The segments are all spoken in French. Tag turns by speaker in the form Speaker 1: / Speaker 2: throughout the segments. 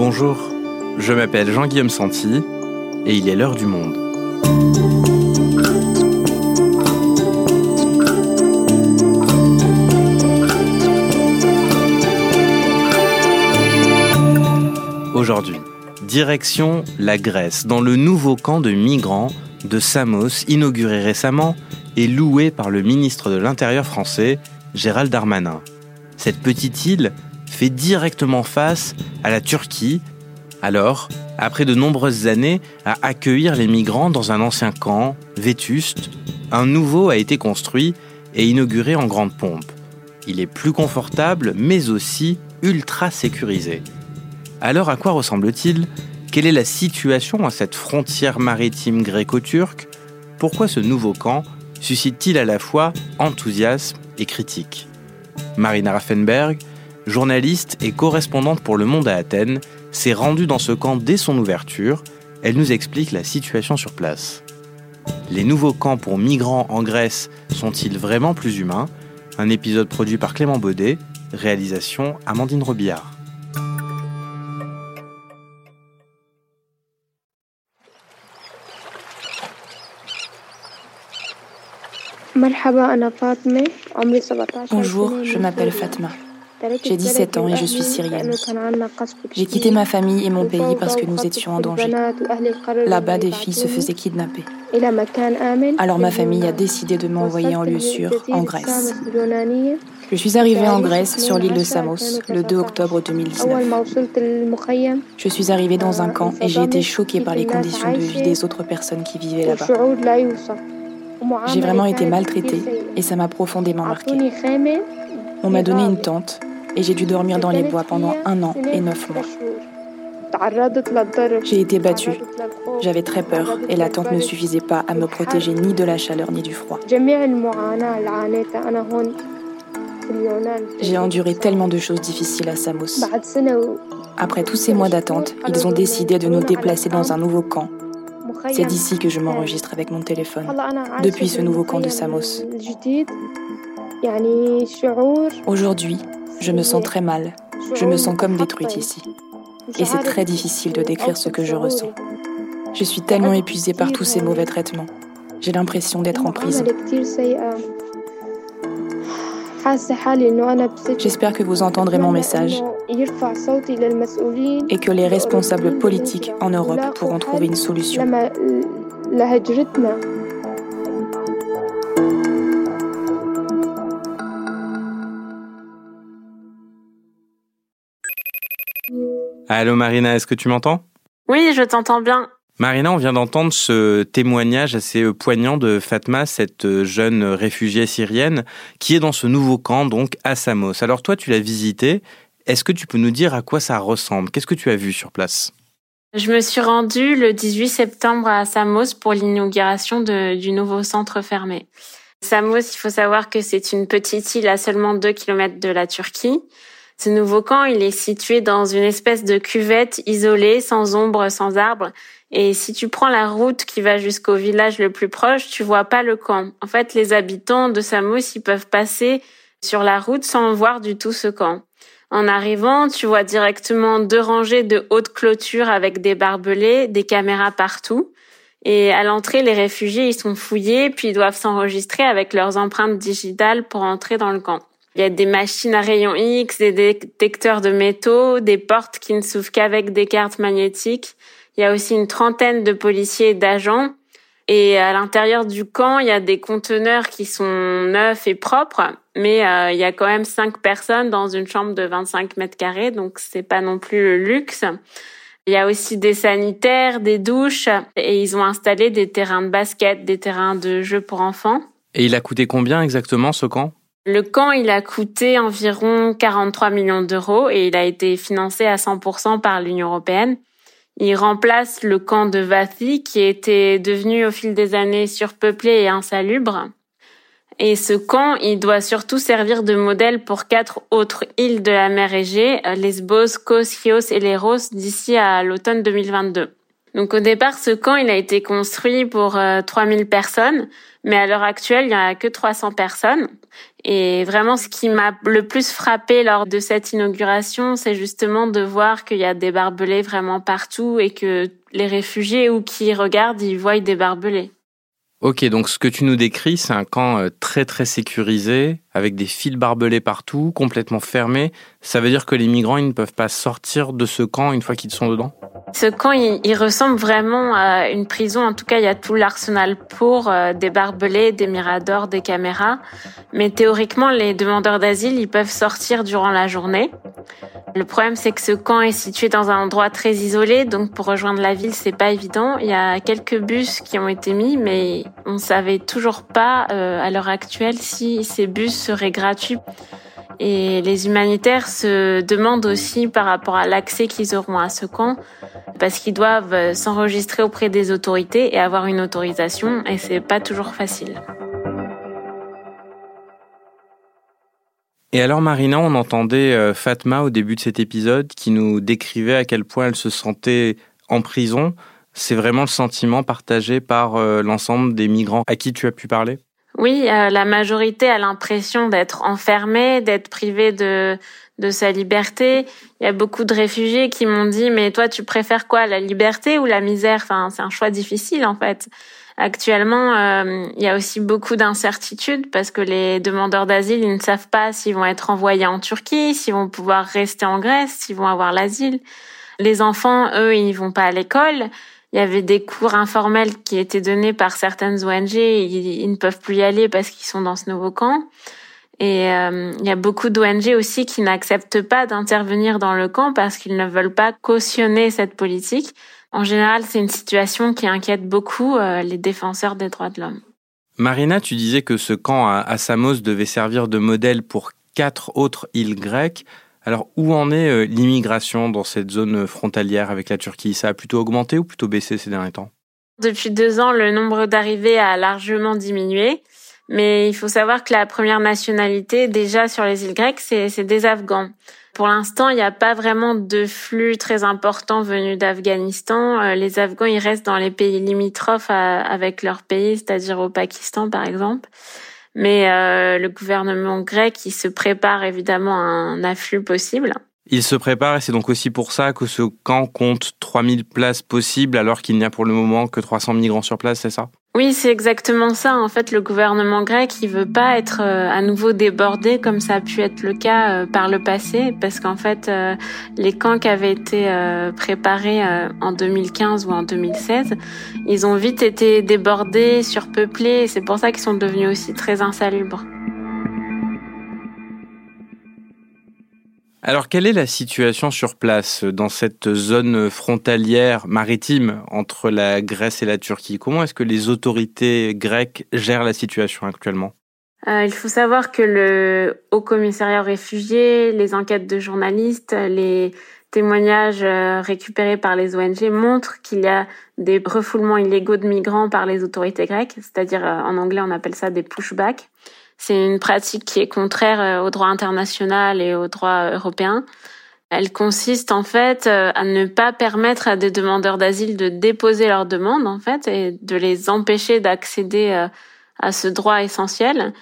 Speaker 1: Bonjour, je m'appelle Jean-Guillaume Santi et il est l'heure du monde. Aujourd'hui, direction la Grèce, dans le nouveau camp de migrants de Samos, inauguré récemment et loué par le ministre de l'Intérieur français, Gérald Darmanin. Cette petite île fait directement face à la Turquie, alors, après de nombreuses années à accueillir les migrants dans un ancien camp, vétuste, un nouveau a été construit et inauguré en grande pompe. Il est plus confortable, mais aussi ultra sécurisé. Alors à quoi ressemble-t-il? Quelle est la situation à cette frontière maritime gréco-turque? Pourquoi ce nouveau camp suscite-t-il à la fois enthousiasme et critique? Marina Raffenberg, journaliste et correspondante pour Le Monde à Athènes, s'est rendue dans ce camp dès son ouverture. Elle nous explique la situation sur place. Les nouveaux camps pour migrants en Grèce sont-ils vraiment plus humains? Un épisode produit par Clément Baudet, réalisation Amandine Robillard.
Speaker 2: Bonjour, je m'appelle Fatma. J'ai 17 ans et je suis syrienne. J'ai quitté ma famille et mon pays parce que nous étions en danger. Là-bas, des filles se faisaient kidnapper. Alors ma famille a décidé de m'envoyer en lieu sûr, en Grèce. Je suis arrivée en Grèce sur l'île de Samos le 2 octobre 2019. Je suis arrivée dans un camp et j'ai été choquée par les conditions de vie des autres personnes qui vivaient là-bas. J'ai vraiment été maltraitée et ça m'a profondément marquée. On m'a donné une tente et j'ai dû dormir dans les bois pendant un an et neuf mois. J'ai été battue. J'avais très peur et la tente ne suffisait pas à me protéger ni de la chaleur ni du froid. J'ai enduré tellement de choses difficiles à Samos. Après tous ces mois d'attente, ils ont décidé de nous déplacer dans un nouveau camp c'est d'ici que je m'enregistre avec mon téléphone, depuis ce nouveau camp de Samos. Aujourd'hui, je me sens très mal. Je me sens comme détruite ici. Et c'est très difficile de décrire ce que je ressens. Je suis tellement épuisée par tous ces mauvais traitements. J'ai l'impression d'être en prison. J'espère que vous entendrez mon message et que les responsables politiques en Europe pourront trouver une solution.
Speaker 1: Allô Marina, est-ce que tu m'entends?
Speaker 3: Oui, je t'entends bien.
Speaker 1: Marina, on vient d'entendre ce témoignage assez euh, poignant de Fatma, cette euh, jeune réfugiée syrienne, qui est dans ce nouveau camp, donc à Samos. Alors toi, tu l'as visité. Est-ce que tu peux nous dire à quoi ça ressemble? Qu'est-ce que tu as vu sur place?
Speaker 3: Je me suis rendue le 18 septembre à Samos pour l'inauguration du nouveau centre fermé. Samos, il faut savoir que c'est une petite île à seulement 2 km de la Turquie. Ce nouveau camp, il est situé dans une espèce de cuvette isolée, sans ombre, sans arbres. Et si tu prends la route qui va jusqu'au village le plus proche, tu vois pas le camp. En fait, les habitants de Samos, ils peuvent passer sur la route sans voir du tout ce camp. En arrivant, tu vois directement deux rangées de hautes clôtures avec des barbelés, des caméras partout. Et à l'entrée, les réfugiés, ils sont fouillés, puis ils doivent s'enregistrer avec leurs empreintes digitales pour entrer dans le camp. Il y a des machines à rayons X, des détecteurs de métaux, des portes qui ne s'ouvrent qu'avec des cartes magnétiques. Il y a aussi une trentaine de policiers et d'agents. Et à l'intérieur du camp, il y a des conteneurs qui sont neufs et propres, mais euh, il y a quand même cinq personnes dans une chambre de 25 mètres carrés, donc c'est pas non plus le luxe. Il y a aussi des sanitaires, des douches, et ils ont installé des terrains de basket, des terrains de jeux pour enfants.
Speaker 1: Et il a coûté combien exactement ce camp?
Speaker 3: Le camp, il a coûté environ 43 millions d'euros et il a été financé à 100% par l'Union européenne. Il remplace le camp de Vathi qui était devenu au fil des années surpeuplé et insalubre. Et ce camp, il doit surtout servir de modèle pour quatre autres îles de la mer Égée, Lesbos, Kos, Chios et Léros d'ici à l'automne 2022. Donc au départ, ce camp, il a été construit pour 3000 personnes, mais à l'heure actuelle, il n'y a que 300 personnes. Et vraiment, ce qui m'a le plus frappé lors de cette inauguration, c'est justement de voir qu'il y a des barbelés vraiment partout et que les réfugiés ou qui regardent, ils voient des barbelés.
Speaker 1: Ok, donc ce que tu nous décris, c'est un camp euh, très très sécurisé, avec des fils barbelés partout, complètement fermé. Ça veut dire que les migrants, ils ne peuvent pas sortir de ce camp une fois qu'ils sont dedans?
Speaker 3: Ce camp, il, ressemble vraiment à une prison. En tout cas, il y a tout l'arsenal pour euh, des barbelés, des miradors, des caméras. Mais théoriquement, les demandeurs d'asile, ils peuvent sortir durant la journée. Le problème, c'est que ce camp est situé dans un endroit très isolé, donc pour rejoindre la ville, c'est pas évident. Il y a quelques bus qui ont été mis, mais on savait toujours pas euh, à l'heure actuelle si ces bus seraient gratuits. Et les humanitaires se demandent aussi par rapport à l'accès qu'ils auront à ce camp, parce qu'ils doivent s'enregistrer auprès des autorités et avoir une autorisation, et c'est pas toujours facile.
Speaker 1: Et alors Marina, on entendait euh, Fatma au début de cet épisode qui nous décrivait à quel point elle se sentait en prison. C'est vraiment le sentiment partagé par euh, l'ensemble des migrants à qui tu as pu parler?
Speaker 3: Oui, euh, la majorité a l'impression d'être enfermée, d'être privée de, de sa liberté. Il y a beaucoup de réfugiés qui m'ont dit mais toi tu préfères quoi, la liberté ou la misère? Enfin, c'est un choix difficile en fait. Actuellement, euh, il y a aussi beaucoup d'incertitudes parce que les demandeurs d'asile, ils ne savent pas s'ils vont être envoyés en Turquie, s'ils vont pouvoir rester en Grèce, s'ils vont avoir l'asile. Les enfants, eux, ils vont pas à l'école. Il y avait des cours informels qui étaient donnés par certaines ONG. Ils, ne peuvent plus y aller parce qu'ils sont dans ce nouveau camp. Et euh, il y a beaucoup d'ONG aussi qui n'acceptent pas d'intervenir dans le camp parce qu'ils ne veulent pas cautionner cette politique. En général, c'est une situation qui inquiète beaucoup euh, les défenseurs des droits de l'homme.
Speaker 1: Marina, tu disais que ce camp à Samos devait servir de modèle pour quatre autres îles grecques. Alors, où en est euh, l'immigration dans cette zone frontalière avec la Turquie? Ça a plutôt augmenté ou plutôt baissé ces derniers temps?
Speaker 3: Depuis deux ans, le nombre d'arrivées a largement diminué. Mais il faut savoir que la première nationalité, déjà sur les îles grecques, c'est des Afghans. Pour l'instant, il n'y a pas vraiment de flux très important venus d'Afghanistan. Euh, les Afghans, ils restent dans les pays limitrophes avec leur pays, c'est-à-dire au Pakistan, par exemple. Mais euh, le gouvernement grec, il se prépare évidemment à un afflux possible.
Speaker 1: Il se prépare et c'est donc aussi pour ça que ce camp compte 3000 places possibles alors qu'il n'y a pour le moment que 300 migrants sur place, c'est ça?
Speaker 3: Oui, c'est exactement ça. En fait, le gouvernement grec, il veut pas être euh, à nouveau débordé comme ça a pu être le cas euh, par le passé, parce qu'en fait, euh, les camps qui avaient été préparés en 2015 ou en 2016, ils ont vite été débordés, surpeuplés, c'est pour ça qu'ils sont devenus aussi très insalubres.
Speaker 1: Alors, quelle est la situation sur place dans cette zone frontalière maritime entre la Grèce et la Turquie? Comment est-ce que les autorités grecques gèrent la situation actuellement?
Speaker 3: Euh, Il faut savoir que le Haut Commissariat aux réfugiés, les enquêtes de journalistes, les témoignages euh, récupérés par les ONG montrent qu'il y a des refoulements illégaux de migrants par les autorités grecques, c'est-à-dire euh, en anglais on appelle ça des pushbacks. C'est une pratique qui est contraire euh, au droit international et au droit européen. Elle consiste en fait euh, à ne pas permettre à des demandeurs d'asile de déposer leur demande en fait et de les empêcher d'accéder euh, à ce droit essentiel.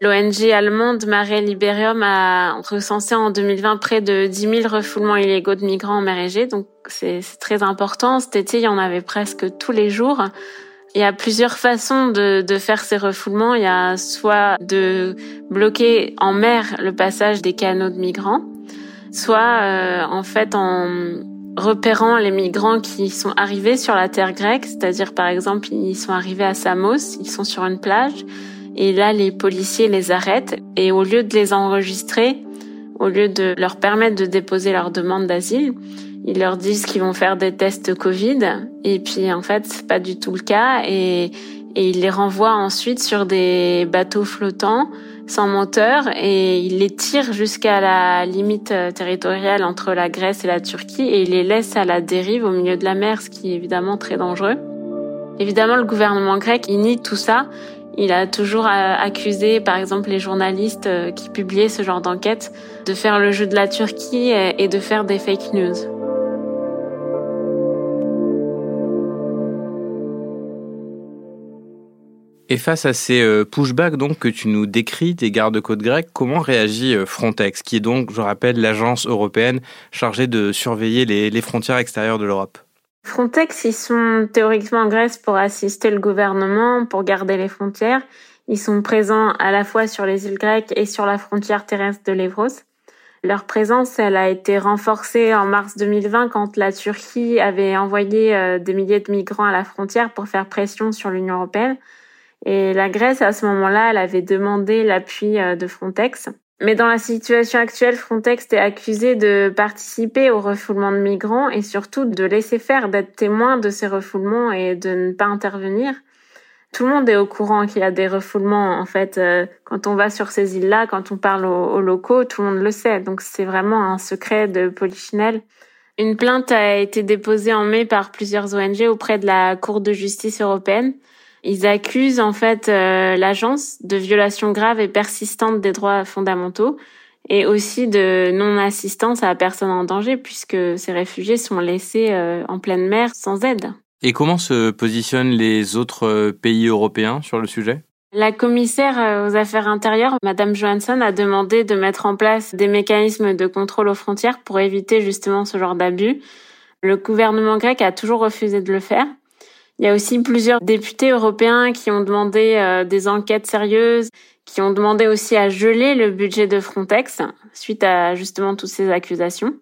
Speaker 3: L'ONG allemande Mare Liberium a recensé en 2020 près de 10 000 refoulements illégaux de migrants en mer Égée, donc c'est très important. Cet été, il y en avait presque tous les jours. Il y a plusieurs façons de, de, faire ces refoulements. Il y a soit de bloquer en mer le passage des canaux de migrants, soit euh, en fait en repérant les migrants qui sont arrivés sur la terre grecque, c'est-à-dire par exemple ils sont arrivés à Samos, ils sont sur une plage, et là les policiers les arrêtent et au lieu de les enregistrer, au lieu de leur permettre de déposer leur demande d'asile, ils leur disent qu'ils vont faire des tests Covid et puis en fait c'est pas du tout le cas et, et ils les renvoient ensuite sur des bateaux flottants sans moteur et ils les tirent jusqu'à la limite territoriale entre la Grèce et la Turquie et ils les laissent à la dérive au milieu de la mer, ce qui est évidemment très dangereux. Évidemment, le gouvernement grec, il nie tout ça. Il a toujours euh, accusé, par exemple, les journalistes euh, qui publiaient ce genre d'enquête de faire le jeu de la Turquie et de faire des fake news.
Speaker 1: Et face à ces euh, pushbacks donc que tu nous décris des gardes-côtes grecs, comment réagit euh, Frontex, qui est donc, je rappelle, l'agence européenne chargée de surveiller les, frontières extérieures de l'Europe?
Speaker 3: Frontex, ils sont théoriquement en Grèce pour assister le gouvernement, pour garder les frontières. Ils sont présents à la fois sur les îles grecques et sur la frontière terrestre de l'Evros. Leur présence, elle a été renforcée en mars 2020 quand la Turquie avait envoyé euh, des milliers de migrants à la frontière pour faire pression sur l'Union européenne. Et la Grèce, à ce moment-là, elle avait demandé l'appui euh, de Frontex. Mais dans la situation actuelle, Frontex est accusé de participer au refoulement de migrants et surtout de laisser faire, d'être témoin de ces refoulements et de ne pas intervenir. Tout le monde est au courant qu'il y a des refoulements. En fait, euh, quand on va sur ces îles-là, quand on parle aux, locaux, tout le monde le sait. Donc c'est vraiment un secret de Polichinelle. Une plainte a été déposée en mai par plusieurs ONG auprès de la Cour de justice européenne ils accusent en fait euh, l'agence de violations graves et persistantes des droits fondamentaux et aussi de non-assistance à la personne en danger puisque ces réfugiés sont laissés euh, en pleine mer sans aide.
Speaker 1: Et comment se positionnent les autres euh, pays européens sur le sujet?
Speaker 3: La commissaire aux affaires intérieures, Madame Johansson, a demandé de mettre en place des mécanismes de contrôle aux frontières pour éviter justement ce genre d'abus. Le gouvernement grec a toujours refusé de le faire. Il y a aussi plusieurs députés européens qui ont demandé euh, des enquêtes sérieuses, qui ont demandé aussi à geler le budget de Frontex suite à justement toutes ces accusations.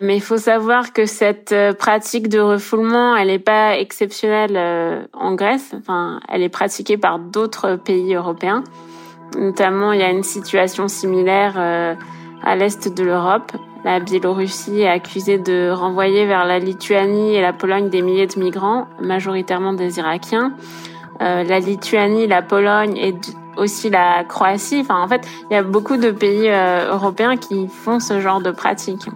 Speaker 3: Mais il faut savoir que cette euh, pratique de refoulement, elle n'est pas exceptionnelle euh, en Grèce. Enfin, elle est pratiquée par d'autres pays européens. Notamment, il y a une situation similaire à l'est de l'Europe. La Biélorussie est accusée de renvoyer vers la Lituanie et la Pologne des milliers de migrants, majoritairement des Irakiens. Euh, la Lituanie, la Pologne et aussi la Croatie. Enfin, en fait, il y a beaucoup de pays euh, européens qui font ce genre de pratique.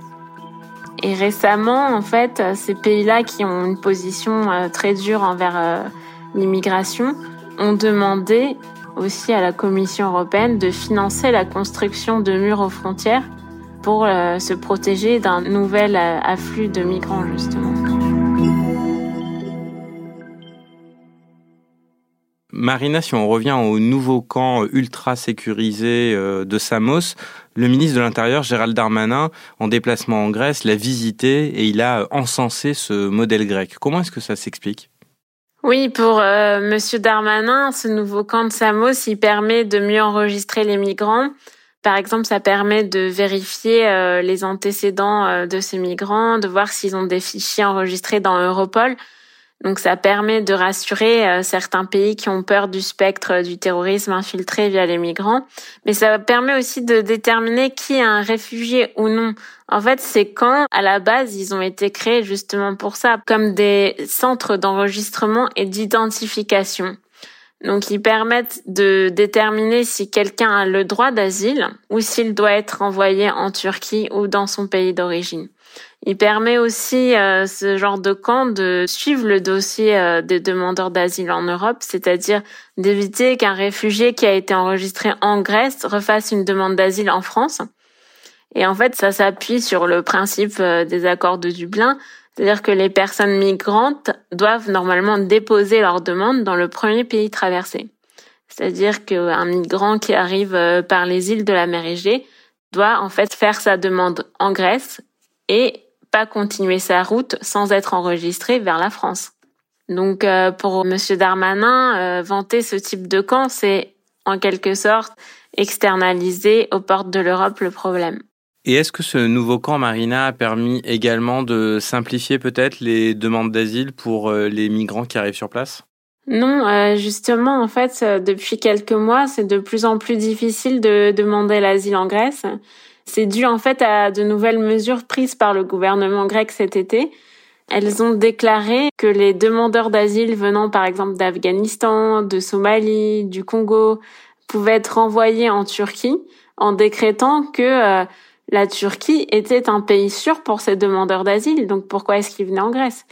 Speaker 3: Et récemment, en fait, ces pays-là qui ont une position euh, très dure envers l'immigration ont demandé aussi à la Commission européenne de financer la construction de murs aux frontières pour euh, se protéger d'un nouvel euh, afflux de migrants justement.
Speaker 1: Marina, si on revient au nouveau camp ultra sécurisé euh, de Samos, le ministre de l'Intérieur, Gérald Darmanin, en déplacement en Grèce, l'a visité et il a encensé ce modèle grec. Comment est-ce que ça s'explique?
Speaker 3: Oui, pour euh, Monsieur Darmanin, ce nouveau camp de Samos, il permet de mieux enregistrer les migrants, par exemple, ça permet de vérifier euh, les antécédents euh, de ces migrants, de voir s'ils ont des fichiers enregistrés dans Europol. Donc ça permet de rassurer euh, certains pays qui ont peur du spectre du terrorisme infiltré via les migrants. Mais ça permet aussi de déterminer qui est un réfugié ou non. En fait, c'est quand, à la base, ils ont été créés justement pour ça, comme des centres d'enregistrement et d'identification. Donc, ils permettent de déterminer si quelqu'un a le droit d'asile ou s'il doit être envoyé en Turquie ou dans son pays d'origine. Il permet aussi euh, ce genre de camp de suivre le dossier euh, des demandeurs d'asile en Europe, c'est-à-dire d'éviter qu'un réfugié qui a été enregistré en Grèce refasse une demande d'asile en France. Et en fait, ça s'appuie sur le principe euh, des accords de Dublin, c'est-à-dire que les personnes migrantes doivent normalement déposer leur demande dans le premier pays traversé. C'est-à-dire qu'un migrant qui arrive euh, par les îles de la mer Égée doit en fait faire sa demande en Grèce et pas continuer sa route sans être enregistré vers la France. Donc euh, pour Monsieur Darmanin, euh, vanter ce type de camp, c'est en quelque sorte externaliser aux portes de l'Europe le problème.
Speaker 1: Et est-ce que ce nouveau camp Marina a permis également de simplifier peut-être les demandes d'asile pour euh, les migrants qui arrivent sur place?
Speaker 3: Non, euh, justement, en fait, euh, depuis quelques mois, c'est de plus en plus difficile de demander l'asile en Grèce. C'est dû en fait à de nouvelles mesures prises par le gouvernement grec cet été. Elles ont déclaré que les demandeurs d'asile venant par exemple d'Afghanistan, de Somalie, du Congo pouvaient être renvoyés en Turquie en décrétant que la Turquie était un pays sûr pour ses demandeurs d'asile, donc pourquoi est-ce qu'ils venaient en Grèce?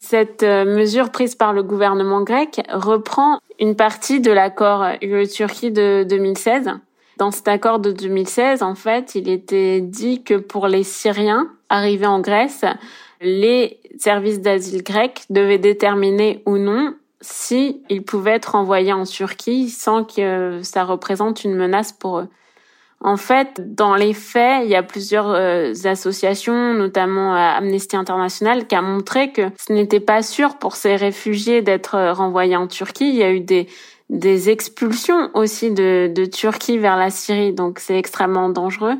Speaker 3: Cette euh, mesure prise par le gouvernement grec reprend une partie de l'accord UE-Turquie de 2016. Dans cet accord de 2016, en fait, il était dit que pour les Syriens arrivés en Grèce, les services d'asile grecs devaient déterminer ou non si ils pouvaient être envoyés en Turquie sans que ça représente une menace pour eux. En fait, dans les faits, il y a plusieurs euh, associations, notamment euh, Amnesty International, qui a montré que ce n'était pas sûr pour ces réfugiés d'être euh, renvoyés en Turquie. Il y a eu des, des expulsions aussi de, de Turquie vers la Syrie, donc c'est extrêmement dangereux.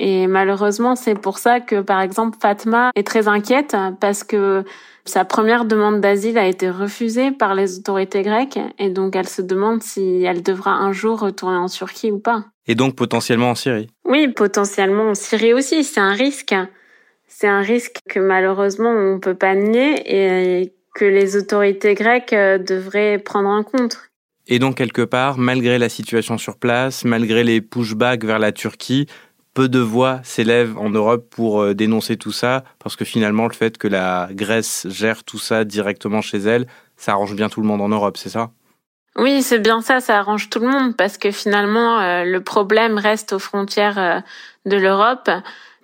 Speaker 3: Et malheureusement, c'est pour ça que, par exemple, Fatma est très inquiète parce que sa première demande d'asile a été refusée par les autorités grecques et donc elle se demande si elle devra un jour retourner en Turquie ou pas.
Speaker 1: Et donc potentiellement en Syrie
Speaker 3: Oui, potentiellement en Syrie aussi. C'est un risque. C'est un risque que malheureusement on peut pas nier et que les autorités grecques euh, devraient prendre en compte.
Speaker 1: Et donc quelque part, malgré la situation sur place, malgré les pushbacks vers la Turquie, peu de voix s'élèvent en Europe pour euh, dénoncer tout ça, parce que finalement, le fait que la Grèce gère tout ça directement chez elle, ça arrange bien tout le monde en Europe, c'est ça?
Speaker 3: Oui, c'est bien ça, ça arrange tout le monde, parce que finalement, euh, le problème reste aux frontières euh, de l'Europe.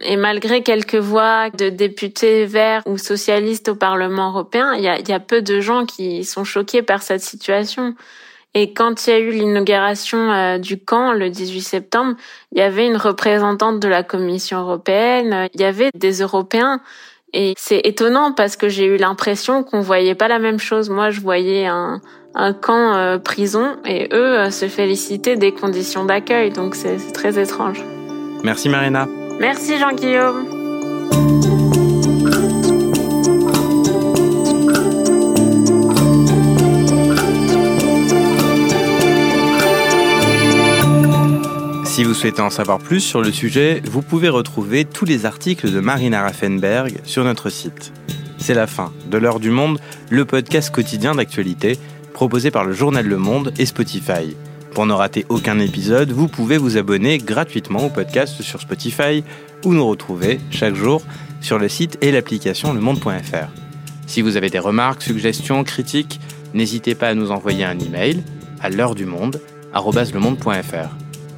Speaker 3: Et malgré quelques voix de députés verts ou socialistes au Parlement européen, il y a, y a peu de gens qui sont choqués par cette situation. Et quand il y a eu l'inauguration euh, du camp le 18 septembre, il y avait une représentante de la Commission européenne, il y avait des Européens. Et c'est étonnant parce que j'ai eu l'impression qu'on voyait pas la même chose. Moi, je voyais un, un camp euh, prison et eux euh, se félicitaient des conditions d'accueil. Donc c'est très étrange.
Speaker 1: Merci Marina.
Speaker 3: Merci Jean-Guillaume.
Speaker 1: Si vous souhaitez en savoir plus sur le sujet, vous pouvez retrouver tous les articles de Marina Raffenberg sur notre site. C'est la fin de l'heure du monde, le podcast quotidien d'actualité proposé par le journal Le Monde et Spotify. Pour ne rater aucun épisode, vous pouvez vous abonner gratuitement au podcast sur Spotify ou nous retrouver chaque jour sur le site et l'application lemonde.fr. Si vous avez des remarques, suggestions, critiques, n'hésitez pas à nous envoyer un email à l'heure du monde